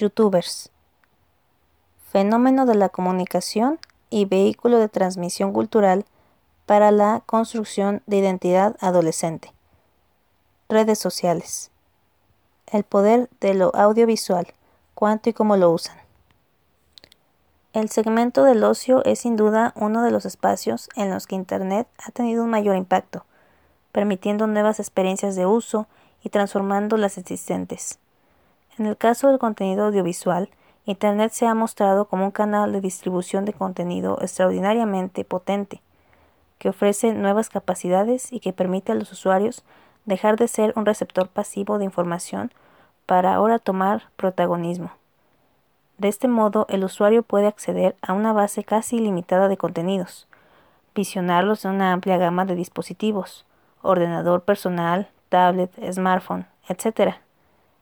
Youtubers. Fenómeno de la comunicación y vehículo de transmisión cultural para la construcción de identidad adolescente. Redes sociales. El poder de lo audiovisual, cuánto y cómo lo usan. El segmento del ocio es sin duda uno de los espacios en los que Internet ha tenido un mayor impacto, permitiendo nuevas experiencias de uso y transformando las existentes. En el caso del contenido audiovisual, Internet se ha mostrado como un canal de distribución de contenido extraordinariamente potente, que ofrece nuevas capacidades y que permite a los usuarios dejar de ser un receptor pasivo de información para ahora tomar protagonismo. De este modo, el usuario puede acceder a una base casi ilimitada de contenidos, visionarlos en una amplia gama de dispositivos, ordenador personal, tablet, smartphone, etc.,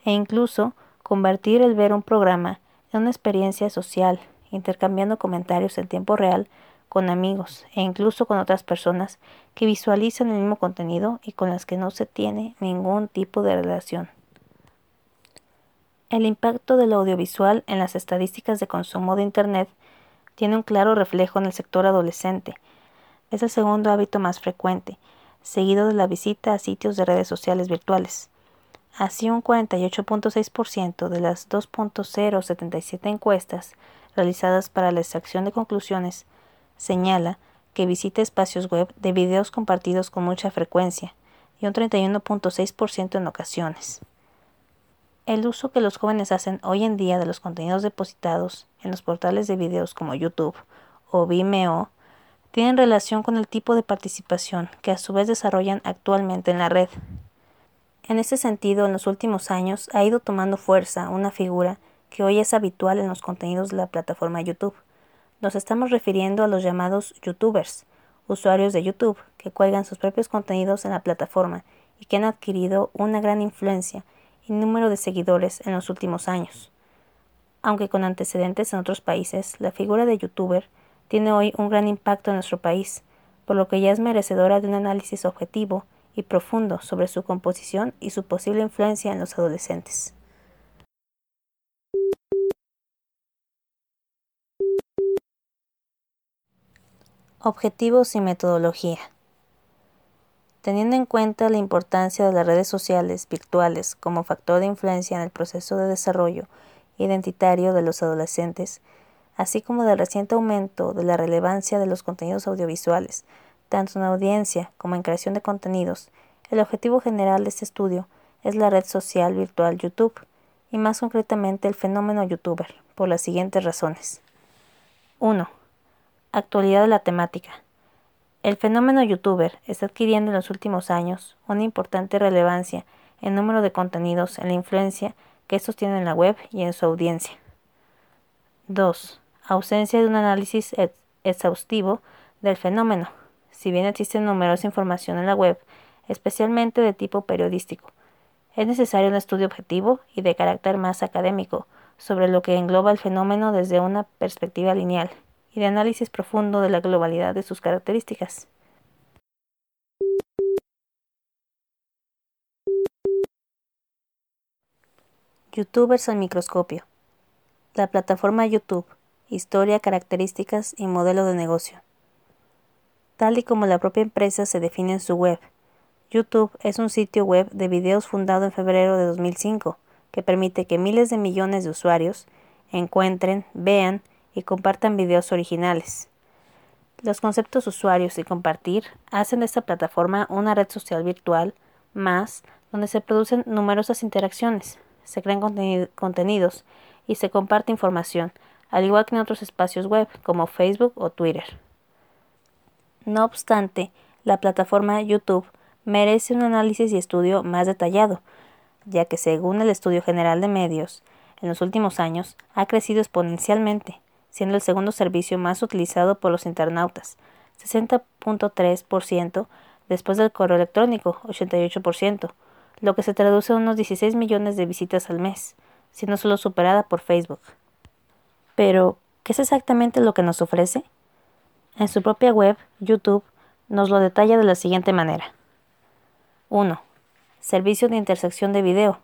e incluso convertir el ver un programa en una experiencia social, intercambiando comentarios en tiempo real con amigos e incluso con otras personas que visualizan el mismo contenido y con las que no se tiene ningún tipo de relación. El impacto del audiovisual en las estadísticas de consumo de Internet tiene un claro reflejo en el sector adolescente. Es el segundo hábito más frecuente, seguido de la visita a sitios de redes sociales virtuales. Así, un 48.6% de las 2.077 encuestas realizadas para la extracción de conclusiones señala que visita espacios web de videos compartidos con mucha frecuencia y un 31.6% en ocasiones. El uso que los jóvenes hacen hoy en día de los contenidos depositados en los portales de videos como YouTube o Vimeo tienen relación con el tipo de participación que a su vez desarrollan actualmente en la red. En este sentido, en los últimos años ha ido tomando fuerza una figura que hoy es habitual en los contenidos de la plataforma YouTube. Nos estamos refiriendo a los llamados YouTubers, usuarios de YouTube que cuelgan sus propios contenidos en la plataforma y que han adquirido una gran influencia y número de seguidores en los últimos años. Aunque con antecedentes en otros países, la figura de YouTuber tiene hoy un gran impacto en nuestro país, por lo que ya es merecedora de un análisis objetivo y profundo sobre su composición y su posible influencia en los adolescentes. Objetivos y metodología. Teniendo en cuenta la importancia de las redes sociales virtuales como factor de influencia en el proceso de desarrollo identitario de los adolescentes, así como del reciente aumento de la relevancia de los contenidos audiovisuales tanto en audiencia como en creación de contenidos, el objetivo general de este estudio es la red social virtual YouTube, y más concretamente el fenómeno youtuber, por las siguientes razones. 1. Actualidad de la temática. El fenómeno youtuber está adquiriendo en los últimos años una importante relevancia en número de contenidos en la influencia que estos tienen en la web y en su audiencia. 2. Ausencia de un análisis exhaustivo del fenómeno, si bien existe numerosa información en la web, especialmente de tipo periodístico. Es necesario un estudio objetivo y de carácter más académico sobre lo que engloba el fenómeno desde una perspectiva lineal y de análisis profundo de la globalidad de sus características. Youtubers al microscopio. La plataforma YouTube. Historia, características y modelo de negocio tal y como la propia empresa se define en su web. YouTube es un sitio web de videos fundado en febrero de 2005 que permite que miles de millones de usuarios encuentren, vean y compartan videos originales. Los conceptos usuarios y compartir hacen de esta plataforma una red social virtual más donde se producen numerosas interacciones, se crean contenidos y se comparte información, al igual que en otros espacios web como Facebook o Twitter. No obstante, la plataforma YouTube merece un análisis y estudio más detallado, ya que según el Estudio General de Medios, en los últimos años ha crecido exponencialmente, siendo el segundo servicio más utilizado por los internautas, 60.3% después del correo electrónico, 88%, lo que se traduce en unos 16 millones de visitas al mes, siendo solo superada por Facebook. Pero, ¿qué es exactamente lo que nos ofrece? En su propia web, YouTube, nos lo detalla de la siguiente manera. 1. Servicio de intersección de video,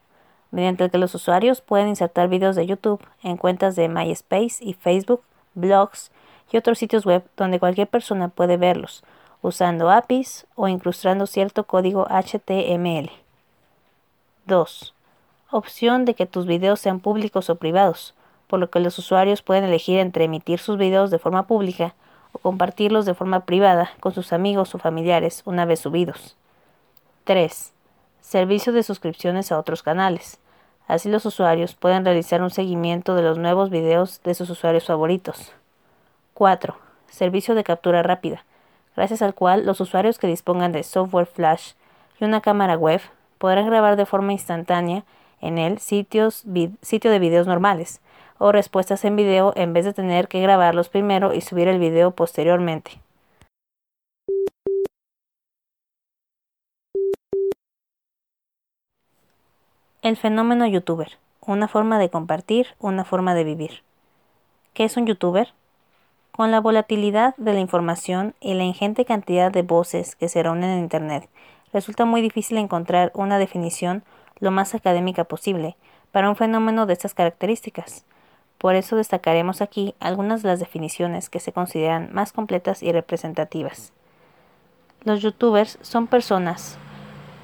mediante el que los usuarios pueden insertar videos de YouTube en cuentas de MySpace y Facebook, blogs y otros sitios web donde cualquier persona puede verlos, usando APIs o incrustando cierto código HTML. 2. Opción de que tus videos sean públicos o privados, por lo que los usuarios pueden elegir entre emitir sus videos de forma pública o compartirlos de forma privada con sus amigos o familiares una vez subidos. 3. Servicio de suscripciones a otros canales. Así los usuarios pueden realizar un seguimiento de los nuevos videos de sus usuarios favoritos. 4. Servicio de captura rápida, gracias al cual los usuarios que dispongan de software flash y una cámara web podrán grabar de forma instantánea en él sitios, sitio de videos normales o respuestas en video en vez de tener que grabarlos primero y subir el video posteriormente. El fenómeno youtuber. Una forma de compartir, una forma de vivir. ¿Qué es un youtuber? Con la volatilidad de la información y la ingente cantidad de voces que se reúnen en Internet, resulta muy difícil encontrar una definición lo más académica posible para un fenómeno de estas características. Por eso destacaremos aquí algunas de las definiciones que se consideran más completas y representativas. Los youtubers son personas,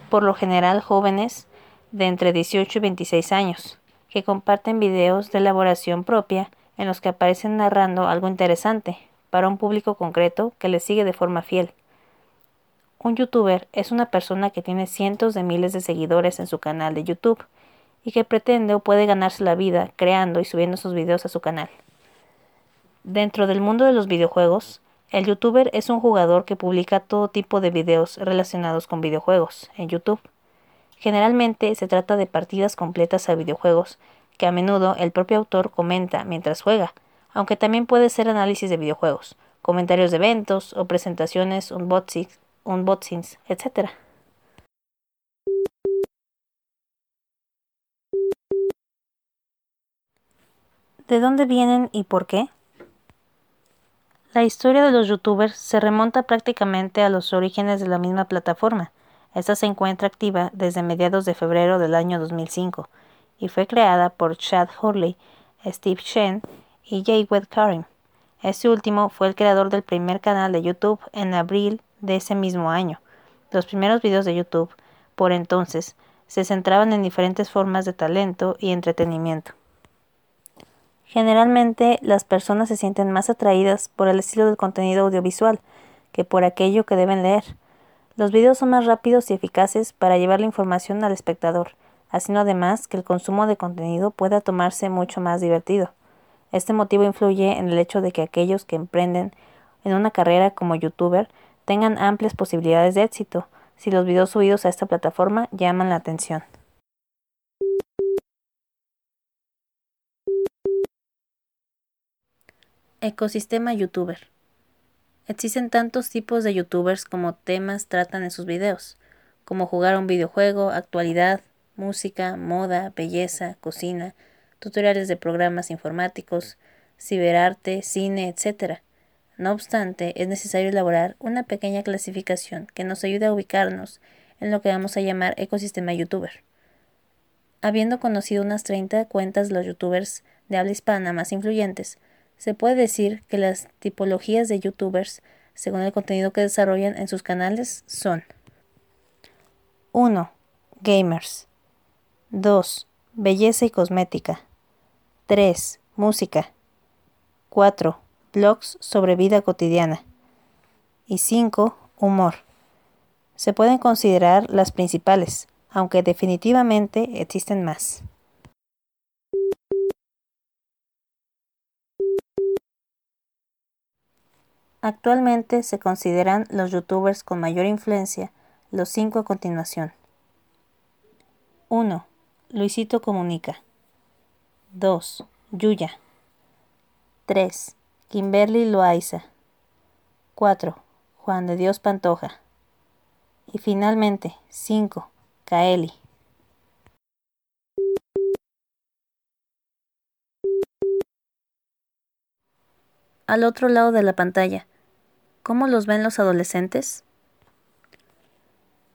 por lo general jóvenes, de entre 18 y 26 años, que comparten videos de elaboración propia en los que aparecen narrando algo interesante para un público concreto que les sigue de forma fiel. Un youtuber es una persona que tiene cientos de miles de seguidores en su canal de YouTube y que pretende o puede ganarse la vida creando y subiendo sus videos a su canal. Dentro del mundo de los videojuegos, el youtuber es un jugador que publica todo tipo de videos relacionados con videojuegos en YouTube. Generalmente se trata de partidas completas a videojuegos que a menudo el propio autor comenta mientras juega, aunque también puede ser análisis de videojuegos, comentarios de eventos o presentaciones, unboxings, etc. ¿De dónde vienen y por qué? La historia de los youtubers se remonta prácticamente a los orígenes de la misma plataforma, esta se encuentra activa desde mediados de febrero del año 2005 y fue creada por Chad Hurley, Steve Chen y Jawed Karim. Este último fue el creador del primer canal de YouTube en abril de ese mismo año. Los primeros videos de YouTube, por entonces, se centraban en diferentes formas de talento y entretenimiento. Generalmente las personas se sienten más atraídas por el estilo del contenido audiovisual que por aquello que deben leer. Los videos son más rápidos y eficaces para llevar la información al espectador, haciendo además que el consumo de contenido pueda tomarse mucho más divertido. Este motivo influye en el hecho de que aquellos que emprenden en una carrera como youtuber tengan amplias posibilidades de éxito si los videos subidos a esta plataforma llaman la atención. Ecosistema youtuber. Existen tantos tipos de youtubers como temas tratan en sus videos, como jugar un videojuego, actualidad, música, moda, belleza, cocina, tutoriales de programas informáticos, ciberarte, cine, etc. No obstante, es necesario elaborar una pequeña clasificación que nos ayude a ubicarnos en lo que vamos a llamar ecosistema youtuber. Habiendo conocido unas 30 cuentas de los youtubers de habla hispana más influyentes, se puede decir que las tipologías de youtubers, según el contenido que desarrollan en sus canales, son 1. Gamers 2. Belleza y cosmética 3. Música 4. Blogs sobre vida cotidiana y 5. Humor. Se pueden considerar las principales, aunque definitivamente existen más. Actualmente se consideran los youtubers con mayor influencia los cinco a continuación. 1. Luisito Comunica. 2. Yuya. 3. Kimberly Loaiza. 4. Juan de Dios Pantoja. Y finalmente, 5. Kaeli. Al otro lado de la pantalla, ¿Cómo los ven los adolescentes?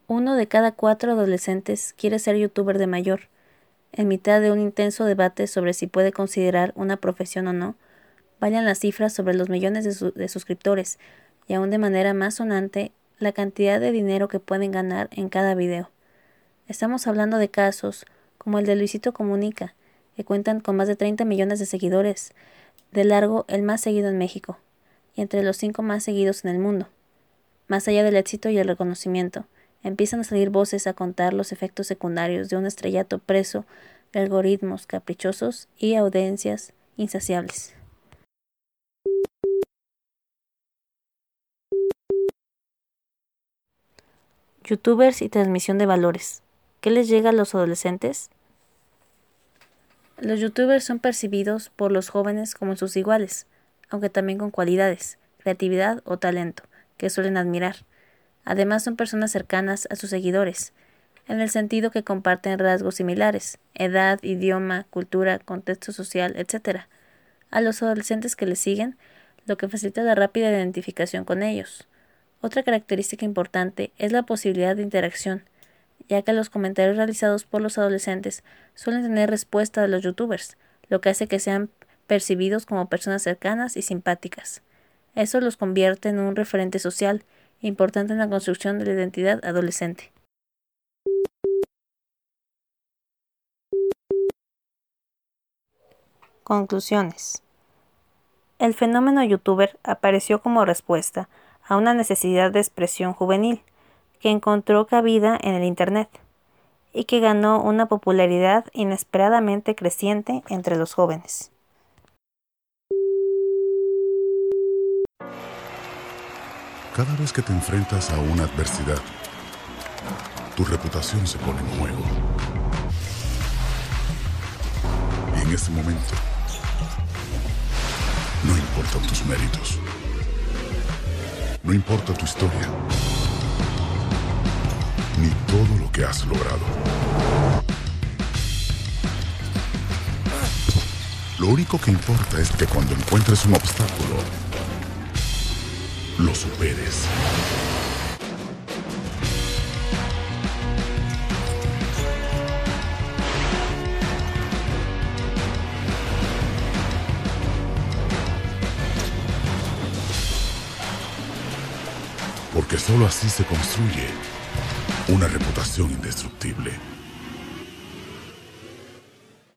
Uno de cada cuatro adolescentes quiere ser youtuber de mayor. en mitad de un intenso debate sobre si puede considerar una profesión o no, vayan las cifras sobre los millones de, suscriptores y aún de manera más sonante la cantidad de dinero que pueden ganar en cada video. Estamos hablando de casos como el de Luisito Comunica, que cuentan con más de 30 millones de seguidores, de largo el más seguido en México, y entre los cinco más seguidos en el mundo. Más allá del éxito y el reconocimiento, empiezan a salir voces a contar los efectos secundarios de un estrellato preso de algoritmos caprichosos y audiencias insaciables. Youtubers y transmisión de valores. ¿Qué les llega a los adolescentes? Los youtubers son percibidos por los jóvenes como sus iguales, aunque también con cualidades, creatividad o talento, que suelen admirar. Además son personas cercanas a sus seguidores, en el sentido que comparten rasgos similares, edad, idioma, cultura, contexto social, etc. A los adolescentes que les siguen, lo que facilita la rápida identificación con ellos. Otra característica importante es la posibilidad de interacción, ya que los comentarios realizados por los adolescentes suelen tener respuesta de los youtubers, lo que hace que sean percibidos como personas cercanas y simpáticas. Eso los convierte en un referente social importante en la construcción de la identidad adolescente. Conclusiones. El fenómeno youtuber apareció como respuesta a una necesidad de expresión juvenil que encontró cabida en el Internet y que ganó una popularidad inesperadamente creciente entre los jóvenes. Cada vez que te enfrentas a una adversidad, tu reputación se pone en juego. Y en ese momento, no importan tus méritos. No importa tu historia. Ni todo lo que has logrado. Lo único que importa es que cuando encuentres un obstáculo, lo superes. Porque solo así se construye una reputación indestructible.